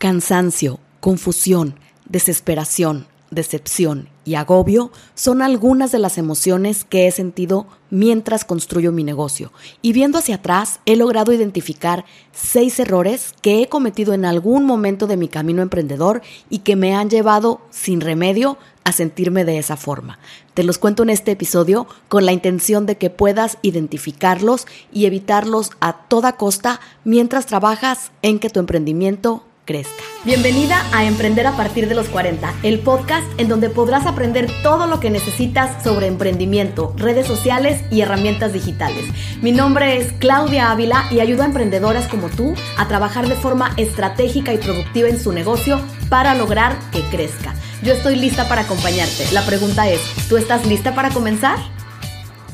Cansancio, confusión, desesperación, decepción y agobio son algunas de las emociones que he sentido mientras construyo mi negocio. Y viendo hacia atrás, he logrado identificar seis errores que he cometido en algún momento de mi camino emprendedor y que me han llevado sin remedio a sentirme de esa forma. Te los cuento en este episodio con la intención de que puedas identificarlos y evitarlos a toda costa mientras trabajas en que tu emprendimiento Bienvenida a Emprender a partir de los 40, el podcast en donde podrás aprender todo lo que necesitas sobre emprendimiento, redes sociales y herramientas digitales. Mi nombre es Claudia Ávila y ayudo a emprendedoras como tú a trabajar de forma estratégica y productiva en su negocio para lograr que crezca. Yo estoy lista para acompañarte. La pregunta es, ¿tú estás lista para comenzar?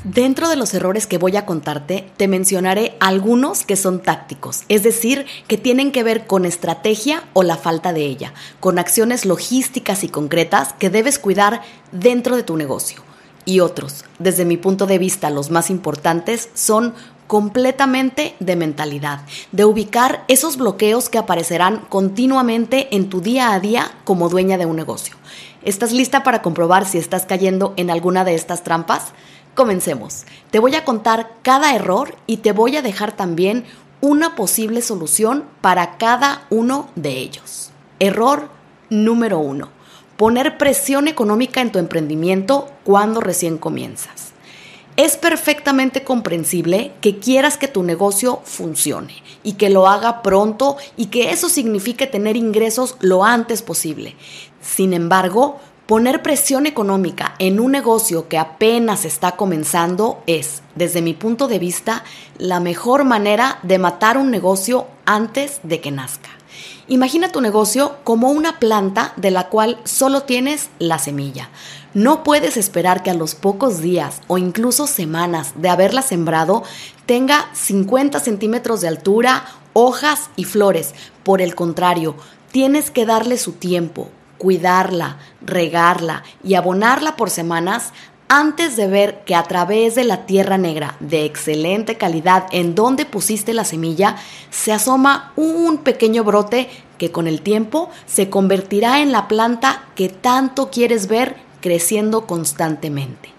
Dentro de los errores que voy a contarte, te mencionaré algunos que son tácticos, es decir, que tienen que ver con estrategia o la falta de ella, con acciones logísticas y concretas que debes cuidar dentro de tu negocio. Y otros, desde mi punto de vista los más importantes, son completamente de mentalidad, de ubicar esos bloqueos que aparecerán continuamente en tu día a día como dueña de un negocio. ¿Estás lista para comprobar si estás cayendo en alguna de estas trampas? Comencemos. Te voy a contar cada error y te voy a dejar también una posible solución para cada uno de ellos. Error número uno. Poner presión económica en tu emprendimiento cuando recién comienzas. Es perfectamente comprensible que quieras que tu negocio funcione y que lo haga pronto y que eso signifique tener ingresos lo antes posible. Sin embargo, Poner presión económica en un negocio que apenas está comenzando es, desde mi punto de vista, la mejor manera de matar un negocio antes de que nazca. Imagina tu negocio como una planta de la cual solo tienes la semilla. No puedes esperar que a los pocos días o incluso semanas de haberla sembrado tenga 50 centímetros de altura, hojas y flores. Por el contrario, tienes que darle su tiempo, cuidarla, regarla y abonarla por semanas antes de ver que a través de la tierra negra de excelente calidad en donde pusiste la semilla se asoma un pequeño brote que con el tiempo se convertirá en la planta que tanto quieres ver creciendo constantemente.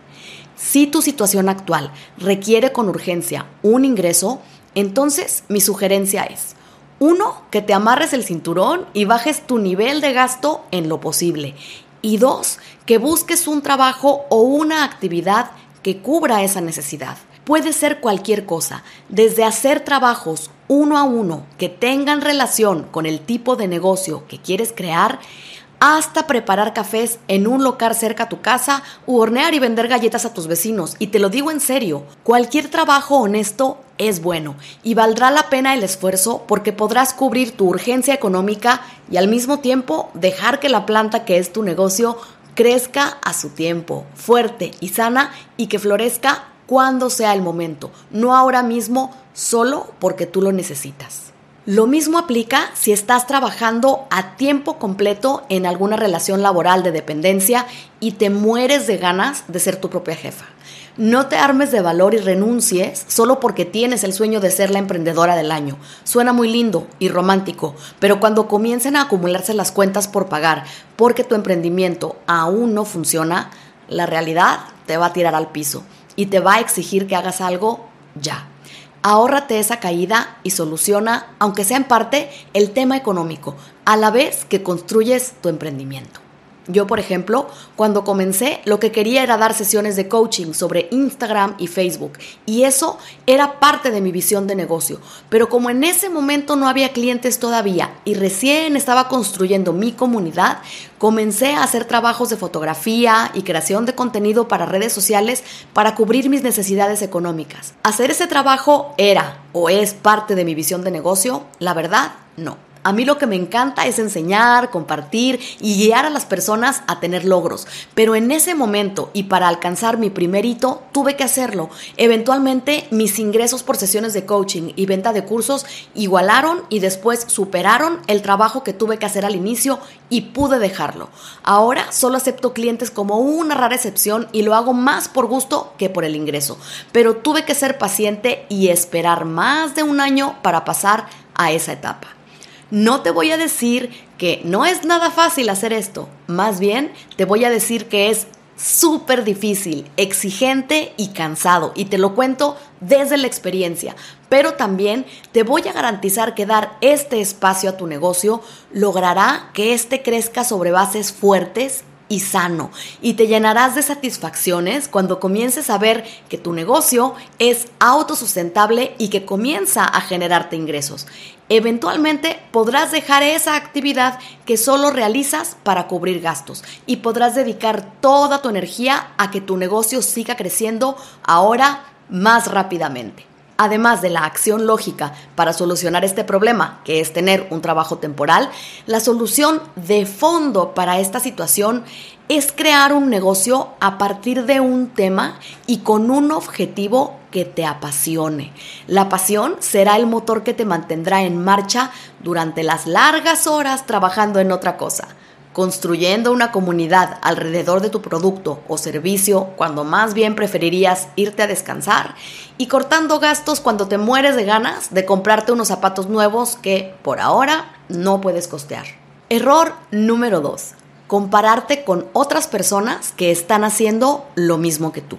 Si tu situación actual requiere con urgencia un ingreso, entonces mi sugerencia es uno, que te amarres el cinturón y bajes tu nivel de gasto en lo posible. Y dos, que busques un trabajo o una actividad que cubra esa necesidad. Puede ser cualquier cosa, desde hacer trabajos uno a uno que tengan relación con el tipo de negocio que quieres crear, hasta preparar cafés en un local cerca a tu casa u hornear y vender galletas a tus vecinos. Y te lo digo en serio, cualquier trabajo honesto es bueno y valdrá la pena el esfuerzo porque podrás cubrir tu urgencia económica y al mismo tiempo dejar que la planta que es tu negocio crezca a su tiempo, fuerte y sana y que florezca cuando sea el momento, no ahora mismo solo porque tú lo necesitas. Lo mismo aplica si estás trabajando a tiempo completo en alguna relación laboral de dependencia y te mueres de ganas de ser tu propia jefa. No te armes de valor y renuncies solo porque tienes el sueño de ser la emprendedora del año. Suena muy lindo y romántico, pero cuando comiencen a acumularse las cuentas por pagar porque tu emprendimiento aún no funciona, la realidad te va a tirar al piso y te va a exigir que hagas algo ya. Ahórrate esa caída y soluciona, aunque sea en parte, el tema económico, a la vez que construyes tu emprendimiento. Yo, por ejemplo, cuando comencé, lo que quería era dar sesiones de coaching sobre Instagram y Facebook. Y eso era parte de mi visión de negocio. Pero como en ese momento no había clientes todavía y recién estaba construyendo mi comunidad, comencé a hacer trabajos de fotografía y creación de contenido para redes sociales para cubrir mis necesidades económicas. ¿Hacer ese trabajo era o es parte de mi visión de negocio? La verdad, no. A mí lo que me encanta es enseñar, compartir y guiar a las personas a tener logros. Pero en ese momento y para alcanzar mi primer hito, tuve que hacerlo. Eventualmente mis ingresos por sesiones de coaching y venta de cursos igualaron y después superaron el trabajo que tuve que hacer al inicio y pude dejarlo. Ahora solo acepto clientes como una rara excepción y lo hago más por gusto que por el ingreso. Pero tuve que ser paciente y esperar más de un año para pasar a esa etapa. No te voy a decir que no es nada fácil hacer esto, más bien te voy a decir que es súper difícil, exigente y cansado. Y te lo cuento desde la experiencia. Pero también te voy a garantizar que dar este espacio a tu negocio logrará que éste crezca sobre bases fuertes y sano y te llenarás de satisfacciones cuando comiences a ver que tu negocio es autosustentable y que comienza a generarte ingresos. Eventualmente podrás dejar esa actividad que solo realizas para cubrir gastos y podrás dedicar toda tu energía a que tu negocio siga creciendo ahora más rápidamente. Además de la acción lógica para solucionar este problema, que es tener un trabajo temporal, la solución de fondo para esta situación es crear un negocio a partir de un tema y con un objetivo que te apasione. La pasión será el motor que te mantendrá en marcha durante las largas horas trabajando en otra cosa construyendo una comunidad alrededor de tu producto o servicio cuando más bien preferirías irte a descansar y cortando gastos cuando te mueres de ganas de comprarte unos zapatos nuevos que por ahora no puedes costear. Error número 2. Compararte con otras personas que están haciendo lo mismo que tú.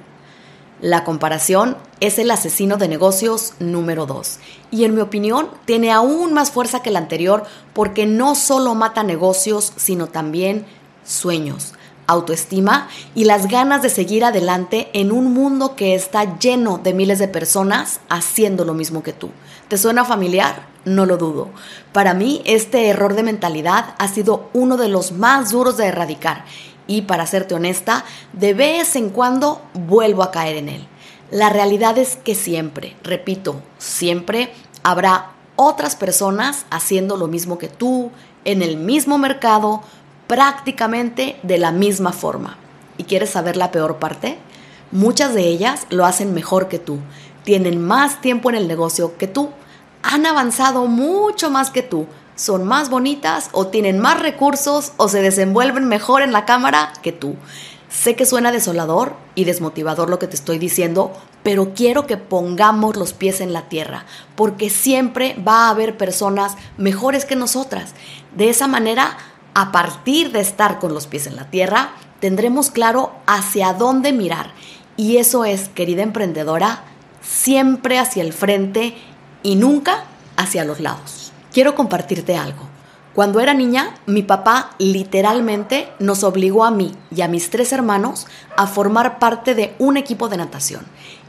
La comparación es el asesino de negocios número 2 y en mi opinión tiene aún más fuerza que el anterior porque no solo mata negocios, sino también sueños, autoestima y las ganas de seguir adelante en un mundo que está lleno de miles de personas haciendo lo mismo que tú. ¿Te suena familiar? No lo dudo. Para mí este error de mentalidad ha sido uno de los más duros de erradicar y para serte honesta, de vez en cuando vuelvo a caer en él. La realidad es que siempre, repito, siempre habrá otras personas haciendo lo mismo que tú, en el mismo mercado, prácticamente de la misma forma. ¿Y quieres saber la peor parte? Muchas de ellas lo hacen mejor que tú, tienen más tiempo en el negocio que tú, han avanzado mucho más que tú, son más bonitas o tienen más recursos o se desenvuelven mejor en la cámara que tú. Sé que suena desolador y desmotivador lo que te estoy diciendo, pero quiero que pongamos los pies en la tierra, porque siempre va a haber personas mejores que nosotras. De esa manera, a partir de estar con los pies en la tierra, tendremos claro hacia dónde mirar. Y eso es, querida emprendedora, siempre hacia el frente y nunca hacia los lados quiero compartirte algo. Cuando era niña, mi papá literalmente nos obligó a mí y a mis tres hermanos a formar parte de un equipo de natación.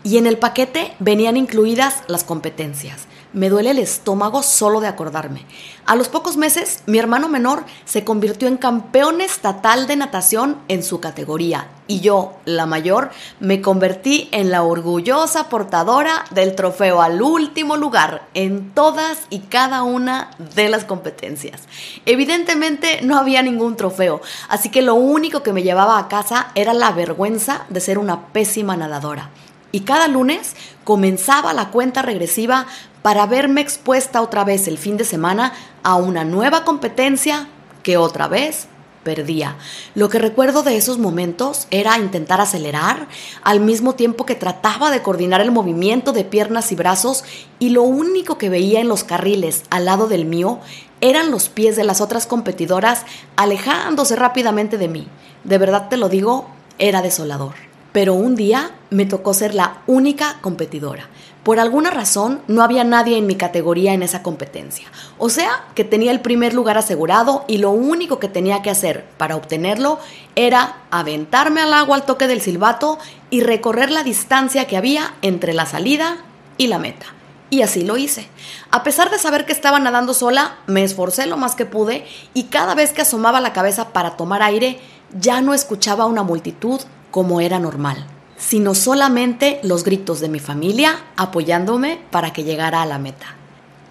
Y en el paquete venían incluidas las competencias. Me duele el estómago solo de acordarme. A los pocos meses, mi hermano menor se convirtió en campeón estatal de natación en su categoría y yo, la mayor, me convertí en la orgullosa portadora del trofeo al último lugar en todas y cada una de las competencias. Evidentemente no había ningún trofeo, así que lo único que me llevaba a casa era la vergüenza de ser una pésima nadadora. Y cada lunes comenzaba la cuenta regresiva para verme expuesta otra vez el fin de semana a una nueva competencia que otra vez perdía. Lo que recuerdo de esos momentos era intentar acelerar al mismo tiempo que trataba de coordinar el movimiento de piernas y brazos y lo único que veía en los carriles al lado del mío eran los pies de las otras competidoras alejándose rápidamente de mí. De verdad te lo digo, era desolador. Pero un día me tocó ser la única competidora. Por alguna razón no había nadie en mi categoría en esa competencia. O sea, que tenía el primer lugar asegurado y lo único que tenía que hacer para obtenerlo era aventarme al agua al toque del silbato y recorrer la distancia que había entre la salida y la meta. Y así lo hice. A pesar de saber que estaba nadando sola, me esforcé lo más que pude y cada vez que asomaba la cabeza para tomar aire, ya no escuchaba una multitud como era normal, sino solamente los gritos de mi familia apoyándome para que llegara a la meta.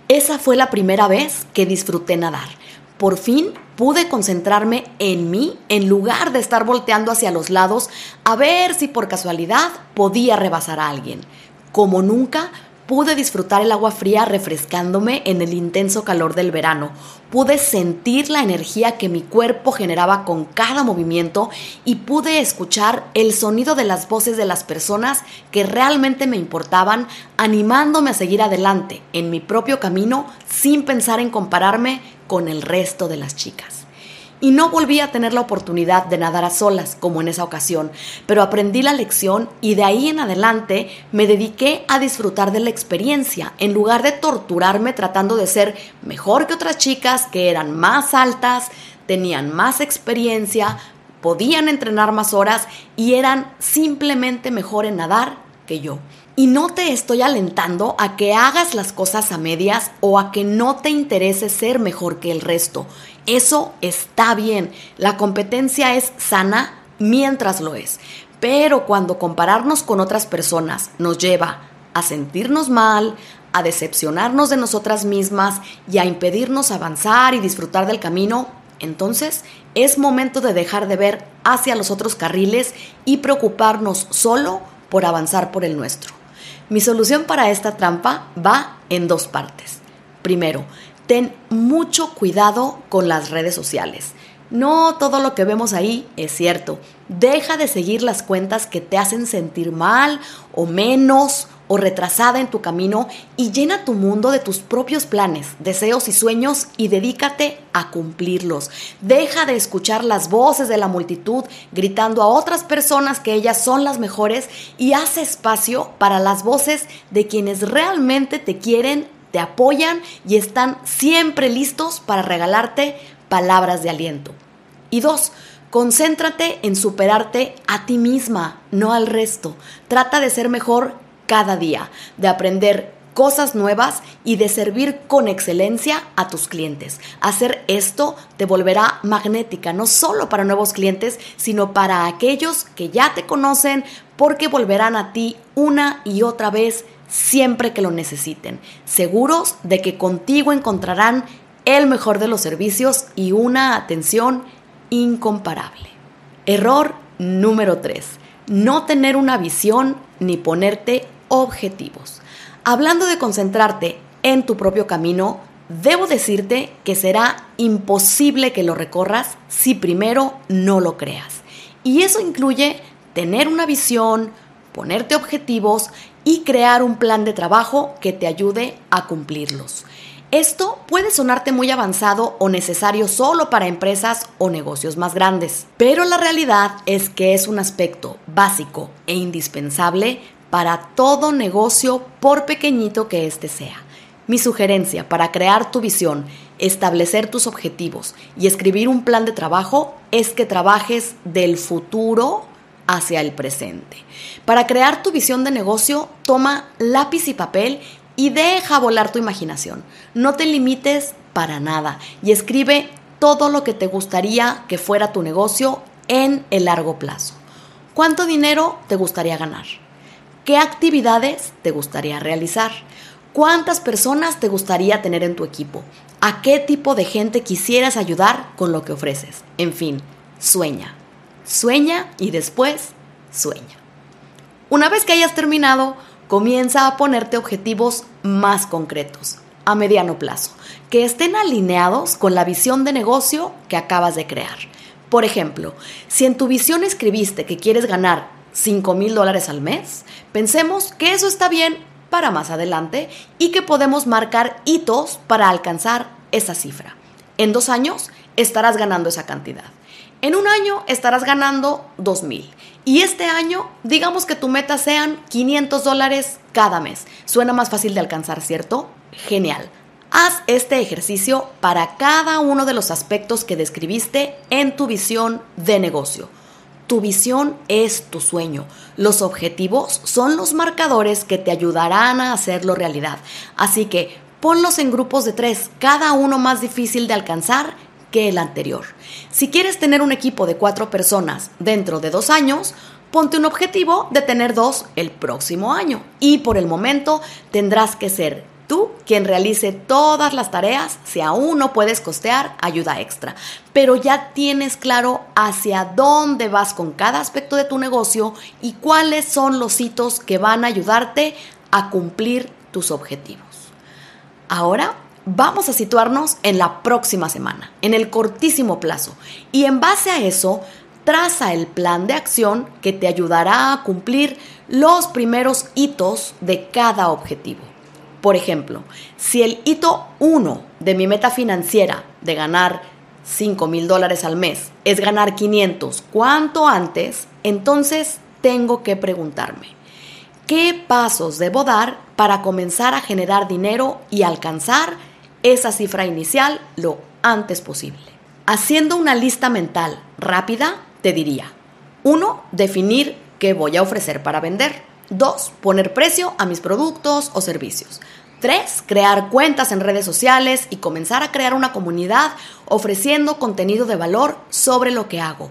Esa fue la primera vez que disfruté nadar. Por fin pude concentrarme en mí en lugar de estar volteando hacia los lados a ver si por casualidad podía rebasar a alguien. Como nunca, Pude disfrutar el agua fría refrescándome en el intenso calor del verano. Pude sentir la energía que mi cuerpo generaba con cada movimiento y pude escuchar el sonido de las voces de las personas que realmente me importaban, animándome a seguir adelante en mi propio camino sin pensar en compararme con el resto de las chicas. Y no volví a tener la oportunidad de nadar a solas, como en esa ocasión, pero aprendí la lección y de ahí en adelante me dediqué a disfrutar de la experiencia, en lugar de torturarme tratando de ser mejor que otras chicas que eran más altas, tenían más experiencia, podían entrenar más horas y eran simplemente mejor en nadar que yo. Y no te estoy alentando a que hagas las cosas a medias o a que no te interese ser mejor que el resto. Eso está bien. La competencia es sana mientras lo es. Pero cuando compararnos con otras personas nos lleva a sentirnos mal, a decepcionarnos de nosotras mismas y a impedirnos avanzar y disfrutar del camino, entonces es momento de dejar de ver hacia los otros carriles y preocuparnos solo por avanzar por el nuestro. Mi solución para esta trampa va en dos partes. Primero, ten mucho cuidado con las redes sociales. No todo lo que vemos ahí es cierto. Deja de seguir las cuentas que te hacen sentir mal o menos o retrasada en tu camino y llena tu mundo de tus propios planes, deseos y sueños y dedícate a cumplirlos. Deja de escuchar las voces de la multitud gritando a otras personas que ellas son las mejores y haz espacio para las voces de quienes realmente te quieren, te apoyan y están siempre listos para regalarte palabras de aliento. Y dos, concéntrate en superarte a ti misma, no al resto. Trata de ser mejor cada día, de aprender cosas nuevas y de servir con excelencia a tus clientes. Hacer esto te volverá magnética, no solo para nuevos clientes, sino para aquellos que ya te conocen, porque volverán a ti una y otra vez siempre que lo necesiten, seguros de que contigo encontrarán el mejor de los servicios y una atención incomparable. Error número 3. No tener una visión ni ponerte objetivos. Hablando de concentrarte en tu propio camino, debo decirte que será imposible que lo recorras si primero no lo creas. Y eso incluye tener una visión, ponerte objetivos y crear un plan de trabajo que te ayude a cumplirlos. Esto puede sonarte muy avanzado o necesario solo para empresas o negocios más grandes, pero la realidad es que es un aspecto básico e indispensable para todo negocio por pequeñito que éste sea. Mi sugerencia para crear tu visión, establecer tus objetivos y escribir un plan de trabajo es que trabajes del futuro hacia el presente. Para crear tu visión de negocio, toma lápiz y papel y deja volar tu imaginación. No te limites para nada y escribe todo lo que te gustaría que fuera tu negocio en el largo plazo. ¿Cuánto dinero te gustaría ganar? ¿Qué actividades te gustaría realizar? ¿Cuántas personas te gustaría tener en tu equipo? ¿A qué tipo de gente quisieras ayudar con lo que ofreces? En fin, sueña. Sueña y después sueña. Una vez que hayas terminado, comienza a ponerte objetivos más concretos, a mediano plazo, que estén alineados con la visión de negocio que acabas de crear. Por ejemplo, si en tu visión escribiste que quieres ganar 5 mil dólares al mes, pensemos que eso está bien para más adelante y que podemos marcar hitos para alcanzar esa cifra. En dos años estarás ganando esa cantidad. En un año estarás ganando 2 mil. Y este año, digamos que tu meta sean 500 dólares cada mes. Suena más fácil de alcanzar, ¿cierto? Genial. Haz este ejercicio para cada uno de los aspectos que describiste en tu visión de negocio. Tu visión es tu sueño. Los objetivos son los marcadores que te ayudarán a hacerlo realidad. Así que ponlos en grupos de tres, cada uno más difícil de alcanzar que el anterior. Si quieres tener un equipo de cuatro personas dentro de dos años, ponte un objetivo de tener dos el próximo año. Y por el momento tendrás que ser tú quien realice todas las tareas si aún no puedes costear ayuda extra. Pero ya tienes claro hacia dónde vas con cada aspecto de tu negocio y cuáles son los hitos que van a ayudarte a cumplir tus objetivos. Ahora vamos a situarnos en la próxima semana, en el cortísimo plazo. Y en base a eso, traza el plan de acción que te ayudará a cumplir los primeros hitos de cada objetivo. Por ejemplo, si el hito 1 de mi meta financiera de ganar 5 mil dólares al mes es ganar 500 cuanto antes, entonces tengo que preguntarme, ¿qué pasos debo dar para comenzar a generar dinero y alcanzar esa cifra inicial lo antes posible? Haciendo una lista mental rápida, te diría, 1. Definir qué voy a ofrecer para vender. 2. Poner precio a mis productos o servicios. 3. Crear cuentas en redes sociales y comenzar a crear una comunidad ofreciendo contenido de valor sobre lo que hago.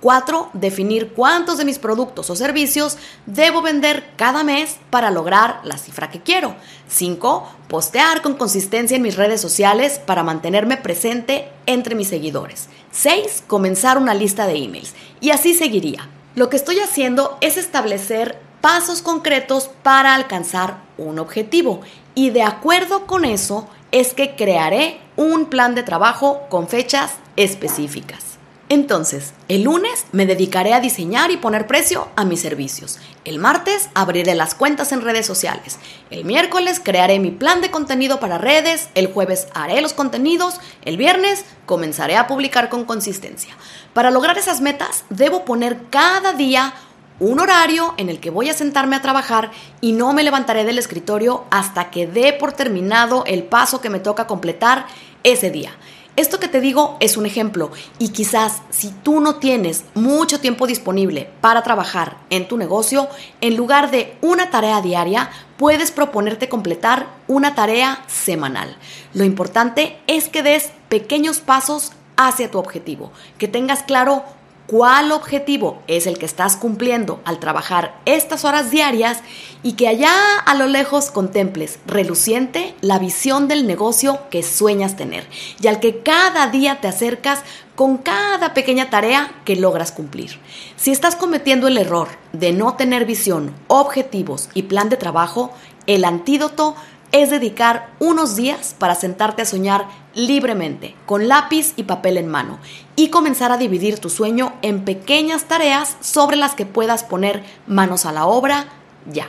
4. Definir cuántos de mis productos o servicios debo vender cada mes para lograr la cifra que quiero. 5. Postear con consistencia en mis redes sociales para mantenerme presente entre mis seguidores. 6. Comenzar una lista de emails. Y así seguiría. Lo que estoy haciendo es establecer pasos concretos para alcanzar un objetivo y de acuerdo con eso es que crearé un plan de trabajo con fechas específicas. Entonces, el lunes me dedicaré a diseñar y poner precio a mis servicios. El martes abriré las cuentas en redes sociales. El miércoles crearé mi plan de contenido para redes. El jueves haré los contenidos. El viernes comenzaré a publicar con consistencia. Para lograr esas metas, debo poner cada día un horario en el que voy a sentarme a trabajar y no me levantaré del escritorio hasta que dé por terminado el paso que me toca completar ese día. Esto que te digo es un ejemplo y quizás si tú no tienes mucho tiempo disponible para trabajar en tu negocio, en lugar de una tarea diaria, puedes proponerte completar una tarea semanal. Lo importante es que des pequeños pasos hacia tu objetivo, que tengas claro cuál objetivo es el que estás cumpliendo al trabajar estas horas diarias y que allá a lo lejos contemples reluciente la visión del negocio que sueñas tener y al que cada día te acercas con cada pequeña tarea que logras cumplir. Si estás cometiendo el error de no tener visión, objetivos y plan de trabajo, el antídoto es dedicar unos días para sentarte a soñar libremente, con lápiz y papel en mano, y comenzar a dividir tu sueño en pequeñas tareas sobre las que puedas poner manos a la obra ya.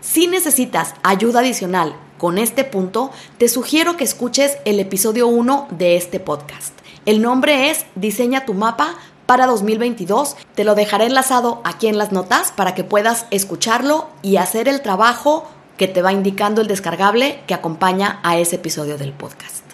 Si necesitas ayuda adicional con este punto, te sugiero que escuches el episodio 1 de este podcast. El nombre es Diseña tu mapa para 2022. Te lo dejaré enlazado aquí en las notas para que puedas escucharlo y hacer el trabajo que te va indicando el descargable que acompaña a ese episodio del podcast.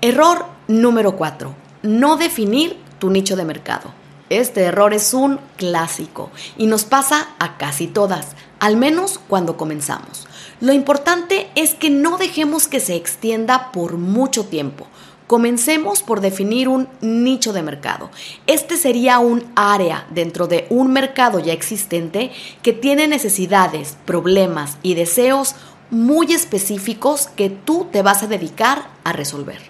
Error número 4. No definir tu nicho de mercado. Este error es un clásico y nos pasa a casi todas, al menos cuando comenzamos. Lo importante es que no dejemos que se extienda por mucho tiempo. Comencemos por definir un nicho de mercado. Este sería un área dentro de un mercado ya existente que tiene necesidades, problemas y deseos muy específicos que tú te vas a dedicar a resolver.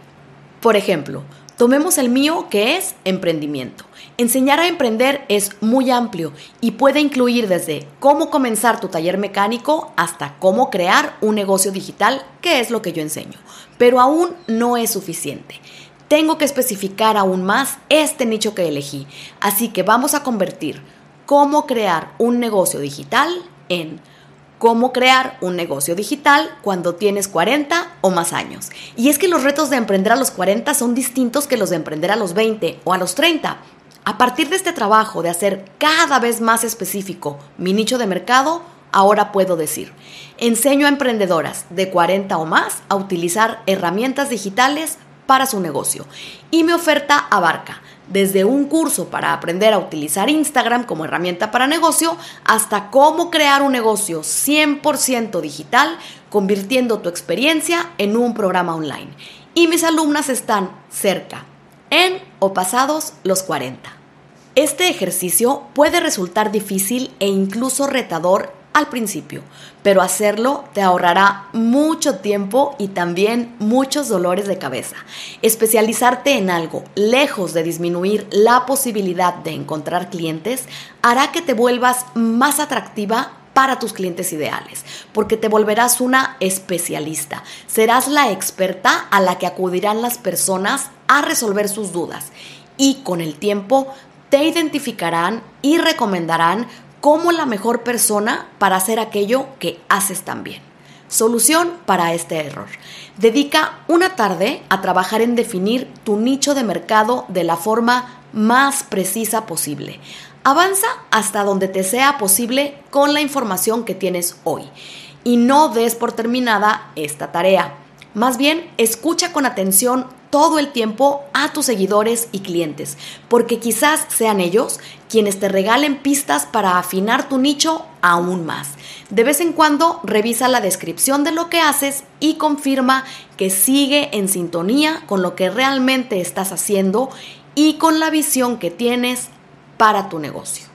Por ejemplo, tomemos el mío que es emprendimiento. Enseñar a emprender es muy amplio y puede incluir desde cómo comenzar tu taller mecánico hasta cómo crear un negocio digital, que es lo que yo enseño. Pero aún no es suficiente. Tengo que especificar aún más este nicho que elegí. Así que vamos a convertir cómo crear un negocio digital en cómo crear un negocio digital cuando tienes 40 o más años. Y es que los retos de emprender a los 40 son distintos que los de emprender a los 20 o a los 30. A partir de este trabajo de hacer cada vez más específico mi nicho de mercado, ahora puedo decir, enseño a emprendedoras de 40 o más a utilizar herramientas digitales para su negocio y mi oferta abarca desde un curso para aprender a utilizar Instagram como herramienta para negocio hasta cómo crear un negocio 100% digital convirtiendo tu experiencia en un programa online. Y mis alumnas están cerca, en o pasados los 40. Este ejercicio puede resultar difícil e incluso retador al principio, pero hacerlo te ahorrará mucho tiempo y también muchos dolores de cabeza. Especializarte en algo, lejos de disminuir la posibilidad de encontrar clientes, hará que te vuelvas más atractiva para tus clientes ideales, porque te volverás una especialista. Serás la experta a la que acudirán las personas a resolver sus dudas y con el tiempo te identificarán y recomendarán como la mejor persona para hacer aquello que haces tan bien. Solución para este error. Dedica una tarde a trabajar en definir tu nicho de mercado de la forma más precisa posible. Avanza hasta donde te sea posible con la información que tienes hoy y no des por terminada esta tarea. Más bien, escucha con atención todo el tiempo a tus seguidores y clientes, porque quizás sean ellos quienes te regalen pistas para afinar tu nicho aún más. De vez en cuando revisa la descripción de lo que haces y confirma que sigue en sintonía con lo que realmente estás haciendo y con la visión que tienes para tu negocio.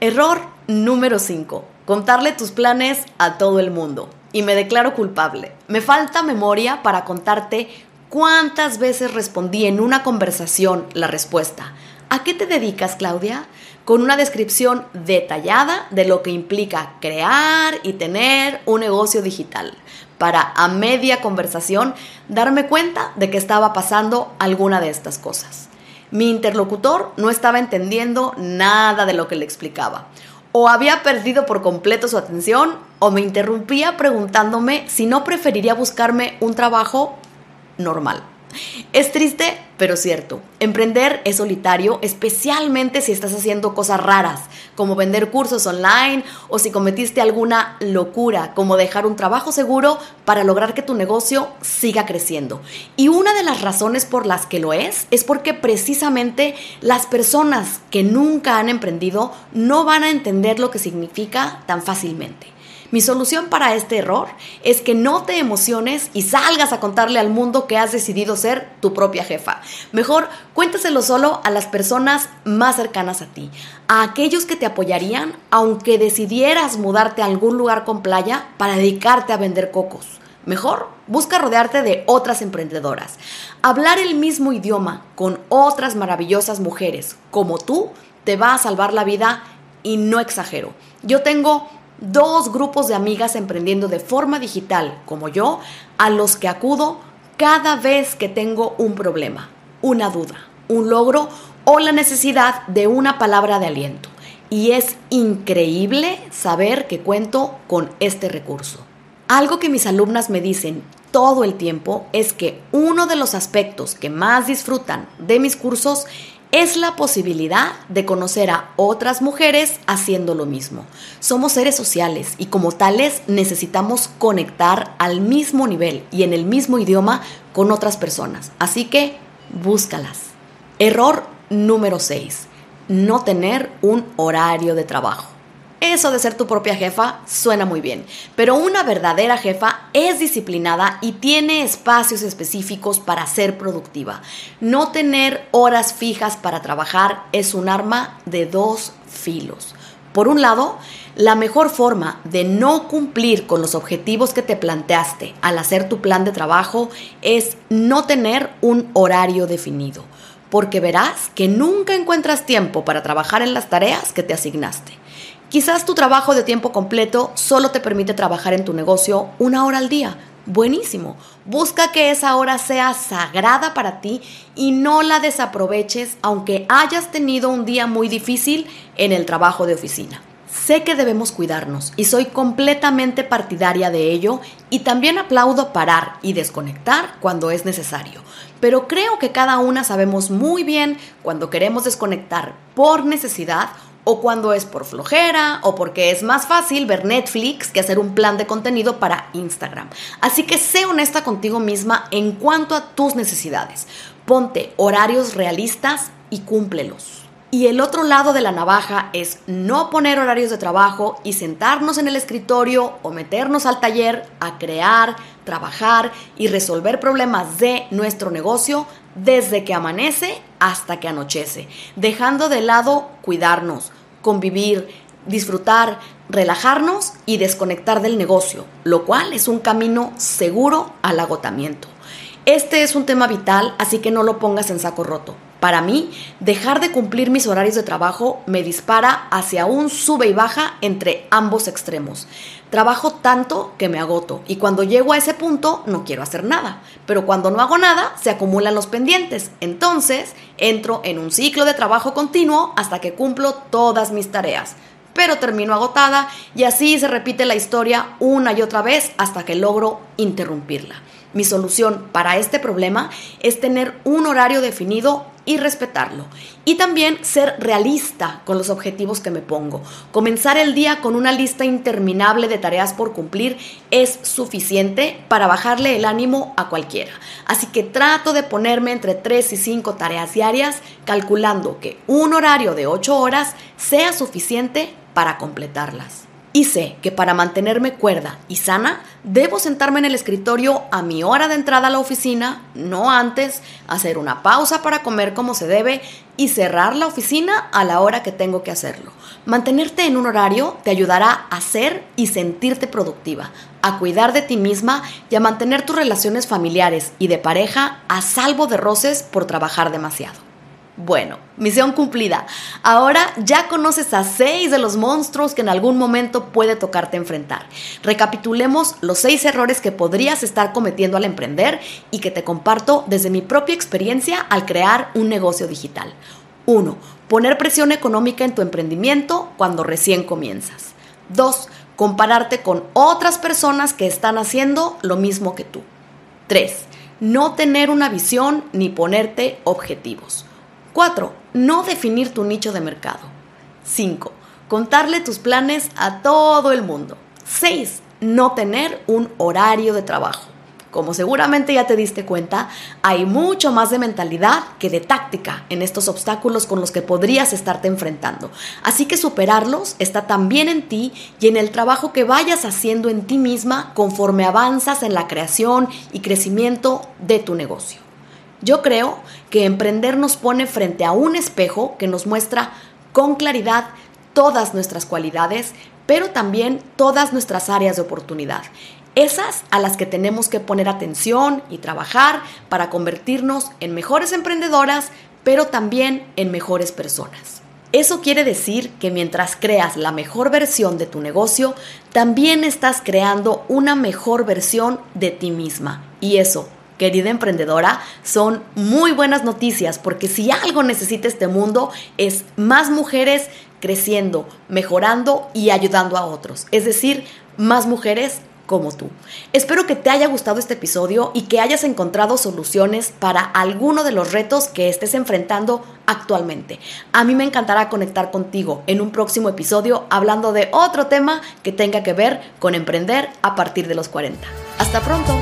Error número 5. Contarle tus planes a todo el mundo. Y me declaro culpable. Me falta memoria para contarte cuántas veces respondí en una conversación la respuesta. ¿A qué te dedicas, Claudia? Con una descripción detallada de lo que implica crear y tener un negocio digital, para a media conversación darme cuenta de que estaba pasando alguna de estas cosas. Mi interlocutor no estaba entendiendo nada de lo que le explicaba. O había perdido por completo su atención o me interrumpía preguntándome si no preferiría buscarme un trabajo normal. Es triste, pero cierto. Emprender es solitario, especialmente si estás haciendo cosas raras, como vender cursos online o si cometiste alguna locura, como dejar un trabajo seguro para lograr que tu negocio siga creciendo. Y una de las razones por las que lo es es porque precisamente las personas que nunca han emprendido no van a entender lo que significa tan fácilmente. Mi solución para este error es que no te emociones y salgas a contarle al mundo que has decidido ser tu propia jefa. Mejor cuéntaselo solo a las personas más cercanas a ti, a aquellos que te apoyarían aunque decidieras mudarte a algún lugar con playa para dedicarte a vender cocos. Mejor, busca rodearte de otras emprendedoras. Hablar el mismo idioma con otras maravillosas mujeres como tú te va a salvar la vida y no exagero. Yo tengo dos grupos de amigas emprendiendo de forma digital, como yo, a los que acudo cada vez que tengo un problema, una duda, un logro o la necesidad de una palabra de aliento. Y es increíble saber que cuento con este recurso. Algo que mis alumnas me dicen todo el tiempo es que uno de los aspectos que más disfrutan de mis cursos es la posibilidad de conocer a otras mujeres haciendo lo mismo. Somos seres sociales y como tales necesitamos conectar al mismo nivel y en el mismo idioma con otras personas. Así que búscalas. Error número 6. No tener un horario de trabajo. Eso de ser tu propia jefa suena muy bien, pero una verdadera jefa es disciplinada y tiene espacios específicos para ser productiva. No tener horas fijas para trabajar es un arma de dos filos. Por un lado, la mejor forma de no cumplir con los objetivos que te planteaste al hacer tu plan de trabajo es no tener un horario definido, porque verás que nunca encuentras tiempo para trabajar en las tareas que te asignaste. Quizás tu trabajo de tiempo completo solo te permite trabajar en tu negocio una hora al día. Buenísimo. Busca que esa hora sea sagrada para ti y no la desaproveches aunque hayas tenido un día muy difícil en el trabajo de oficina. Sé que debemos cuidarnos y soy completamente partidaria de ello y también aplaudo parar y desconectar cuando es necesario. Pero creo que cada una sabemos muy bien cuando queremos desconectar por necesidad o cuando es por flojera o porque es más fácil ver Netflix que hacer un plan de contenido para Instagram. Así que sé honesta contigo misma en cuanto a tus necesidades. Ponte horarios realistas y cúmplelos. Y el otro lado de la navaja es no poner horarios de trabajo y sentarnos en el escritorio o meternos al taller a crear, trabajar y resolver problemas de nuestro negocio desde que amanece hasta que anochece, dejando de lado cuidarnos, convivir, disfrutar, relajarnos y desconectar del negocio, lo cual es un camino seguro al agotamiento. Este es un tema vital, así que no lo pongas en saco roto. Para mí, dejar de cumplir mis horarios de trabajo me dispara hacia un sube y baja entre ambos extremos. Trabajo tanto que me agoto y cuando llego a ese punto no quiero hacer nada, pero cuando no hago nada se acumulan los pendientes. Entonces entro en un ciclo de trabajo continuo hasta que cumplo todas mis tareas. pero termino agotada y así se repite la historia una y otra vez hasta que logro interrumpirla. Mi solución para este problema es tener un horario definido y respetarlo. Y también ser realista con los objetivos que me pongo. Comenzar el día con una lista interminable de tareas por cumplir es suficiente para bajarle el ánimo a cualquiera. Así que trato de ponerme entre 3 y 5 tareas diarias, calculando que un horario de 8 horas sea suficiente para completarlas. Y sé que para mantenerme cuerda y sana, debo sentarme en el escritorio a mi hora de entrada a la oficina, no antes, hacer una pausa para comer como se debe y cerrar la oficina a la hora que tengo que hacerlo. Mantenerte en un horario te ayudará a ser y sentirte productiva, a cuidar de ti misma y a mantener tus relaciones familiares y de pareja a salvo de roces por trabajar demasiado. Bueno, misión cumplida. Ahora ya conoces a seis de los monstruos que en algún momento puede tocarte enfrentar. Recapitulemos los seis errores que podrías estar cometiendo al emprender y que te comparto desde mi propia experiencia al crear un negocio digital. 1. Poner presión económica en tu emprendimiento cuando recién comienzas. 2. Compararte con otras personas que están haciendo lo mismo que tú. 3. No tener una visión ni ponerte objetivos. 4. No definir tu nicho de mercado. 5. Contarle tus planes a todo el mundo. 6. No tener un horario de trabajo. Como seguramente ya te diste cuenta, hay mucho más de mentalidad que de táctica en estos obstáculos con los que podrías estarte enfrentando. Así que superarlos está también en ti y en el trabajo que vayas haciendo en ti misma conforme avanzas en la creación y crecimiento de tu negocio. Yo creo que emprender nos pone frente a un espejo que nos muestra con claridad todas nuestras cualidades, pero también todas nuestras áreas de oportunidad. Esas a las que tenemos que poner atención y trabajar para convertirnos en mejores emprendedoras, pero también en mejores personas. Eso quiere decir que mientras creas la mejor versión de tu negocio, también estás creando una mejor versión de ti misma. Y eso querida emprendedora, son muy buenas noticias porque si algo necesita este mundo es más mujeres creciendo, mejorando y ayudando a otros. Es decir, más mujeres como tú. Espero que te haya gustado este episodio y que hayas encontrado soluciones para alguno de los retos que estés enfrentando actualmente. A mí me encantará conectar contigo en un próximo episodio hablando de otro tema que tenga que ver con emprender a partir de los 40. Hasta pronto.